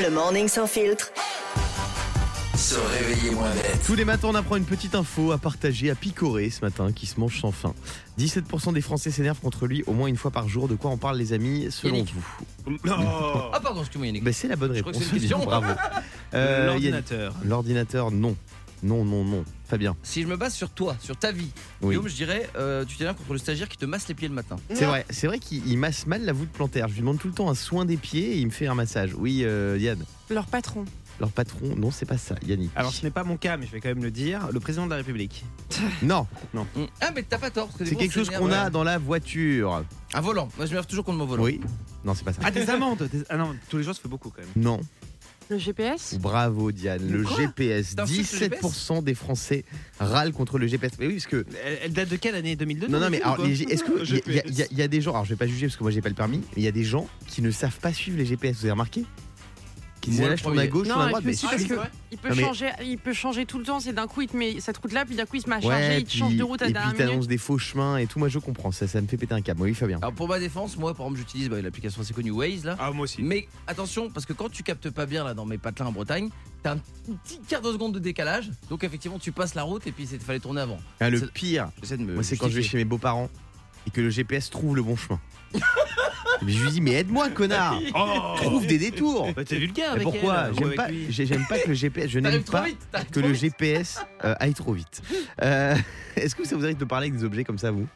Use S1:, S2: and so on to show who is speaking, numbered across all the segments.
S1: Le morning sans filtre.
S2: Se réveiller moins bête.
S3: Tous les matins, on apprend une petite info à partager, à picorer ce matin, qui se mange sans fin. 17% des Français s'énervent contre lui au moins une fois par jour. De quoi on parle, les amis, selon
S4: Yannick.
S3: vous
S4: Ah pardon, excuse-moi Yannick.
S3: Ben, C'est la bonne
S4: Je crois
S3: réponse.
S4: que c'est une question.
S3: Bravo. Euh,
S5: L'ordinateur.
S3: L'ordinateur, non. Non, non, non. Fabien.
S4: Si je me base sur toi, sur ta vie,
S3: Oui.
S4: Guillaume, je dirais, euh, tu t'énerves contre le stagiaire qui te masse les pieds le matin.
S3: C'est vrai, c'est vrai qu'il il masse mal la voûte plantaire. Je lui demande tout le temps un soin des pieds et il me fait un massage. Oui, euh, Yann.
S6: Leur patron.
S3: Leur patron, non, c'est pas ça, Yannick.
S5: Alors ce n'est pas mon cas, mais je vais quand même le dire. Le président de la République.
S3: non,
S4: Mm. Ah mais t'as pas tort. parce que des
S3: c'est
S4: fois,
S3: quelque chose
S4: s'énerve,
S3: qu'on a
S4: ouais.
S3: dans la voiture.
S4: Un volant. Moi je m'énerve toujours contre mon volant.
S3: Oui. Non, c'est pas ça.
S5: Ah des amendes. des- Ah non, tous les jours ça fait beaucoup quand même.
S3: Non.
S6: Le GPS.
S3: Bravo Diane, le
S4: Quoi
S3: GPS.
S4: T'insultes le
S3: 17% des Français râlent contre le GPS. Mais oui, parce que.
S5: Elle, elle date de quelle année? 2002
S3: Non, non, mais alors, les G- est-ce que. Y, a- y a- il y a des gens, alors je vais pas juger parce que moi j'ai pas le permis, mais il y a des gens qui ne savent pas suivre les GPS. Vous avez remarqué? Qui là, je tourne à gauche, je tourne à
S6: et
S3: droite. Mais
S6: parce que il peut changer, il peut changer tout le temps. C'est d'un coup il te met cette route là, puis d'un coup il se met à charger,
S3: Ouais,
S6: il te change de route à
S3: et
S6: la
S3: puis
S6: dernière
S3: t'annonces des faux chemins et tout. Moi je comprends, ça, ça me fait péter un câble. Oui, Fabien.
S4: Alors pour ma défense, moi par exemple j'utilise bah, l'application assez connue Waze là.
S5: Ah moi aussi.
S4: Mais attention, parce que quand tu captes pas bien là dans mes patelins en Bretagne, t'as un petit quart de seconde de décalage. Donc effectivement tu passes la route et puis il fallait tourner avant.
S3: Ah, le pire, moi c'est quand je vais chez mes beaux-parents et que le GPS trouve le bon chemin. mais je lui dis, mais aide-moi, connard
S5: Oh
S3: Trouve des détours
S5: Bah, T'es vulgaire
S3: Mais
S5: avec
S3: pourquoi
S5: elle, ou
S3: J'aime
S5: avec
S3: pas, j'aime pas que le GPS, je n'aime pas
S4: vite.
S3: que le
S4: vite.
S3: GPS euh, aille trop vite. Euh, Est-ce que ça vous arrive de parler avec des objets comme ça, vous?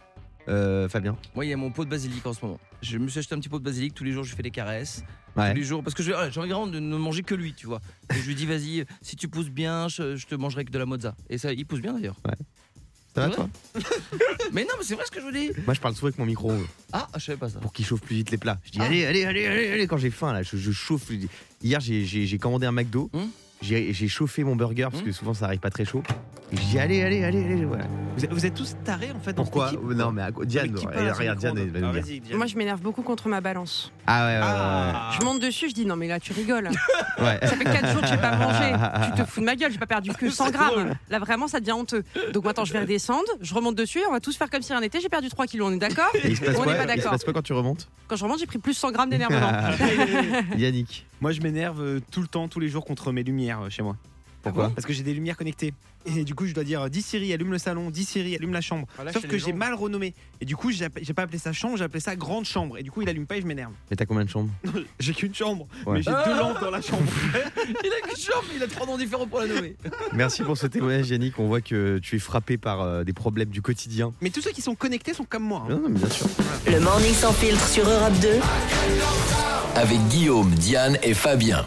S3: Euh, Fabien?
S4: Moi il y a mon pot de basilic en ce moment. Je me suis acheté un petit pot de basilic. Tous les jours je fais des caresses.
S3: Ouais.
S4: tous les jours parce que je- ouais, j'ai envie vraiment de ne manger que lui tu vois et je lui dis vas-y si tu pousses bien je, je te mangerai que de la mozza et ça il pousse bien d'ailleurs
S3: Ça va toi
S4: mais non mais c'est vrai ce que je vous dis
S3: Moi je parle souvent avec mon micro
S4: ah je savais pas ça
S3: pour qu'il chauffe plus vite les plats. Je dis
S4: Ah.
S3: allez, allez, allez, allez, allez, quand j'ai faim là, je, je chauffe. Hier j'ai- j'ai j'ai commandé un McDo,
S4: Hum.
S3: j'ai j'ai chauffé mon burger parce
S4: Hum.
S3: que souvent ça arrive pas très chaud. Et je dis allez, allez, allez, allez, voilà.
S5: Vous êtes, vous êtes tous tarés en fait dans
S3: Pourquoi
S5: cette équipe,
S3: Non mais à quoi- Diane, regarde Diane, elle va dire.
S6: Moi je m'énerve beaucoup contre ma balance.
S3: Ah ouais, ouais,
S5: Ah.
S6: Je monte dessus, je dis non mais là tu rigoles.
S3: ouais, ouais.
S6: Ça fait 4 jours que j'ai pas mangé. Tu te fous de ma gueule, j'ai pas perdu que 100 grammes. Là vraiment ça devient honteux. Donc maintenant je vais redescendre, je remonte dessus et on va tous faire comme si rien n'était. J'ai perdu 3 kilos, on est d'accord On
S3: quoi
S6: n'est pas
S3: Il se
S6: d'accord.
S3: passe quoi quand tu remontes
S6: Quand je remonte j'ai pris plus 100 grammes d'énervement.
S3: Yannick,
S5: Moi je m'énerve euh, tout le temps, tous les jours contre mes lumières euh, chez moi.
S3: Pourquoi
S5: Parce que j'ai des lumières connectées. Et du coup, je dois dire 10 Siri, allume le salon, 10 Siri, allume la chambre.
S4: Voilà,
S5: Sauf que j'ai mal renommé. Et du coup, j'ai pas appelé ça chambre, j'ai appelé ça grande chambre. Et du coup, il allume pas et je m'énerve.
S3: Mais t'as combien de chambres
S5: J'ai qu'une chambre,
S3: Ouais.
S5: mais j'ai deux lampes dans la chambre.
S4: il a qu'une chambre il a trois noms différents pour la nommer
S3: Merci pour ce témoignage Yannick, on voit que tu es frappé par euh, des problèmes du quotidien.
S5: Mais tous ceux qui sont connectés sont comme moi. hein.
S3: Non, non, mais bien sûr.
S1: Le morning sans filtre sur Europe 2.
S2: Avec Guillaume, Diane et Fabien.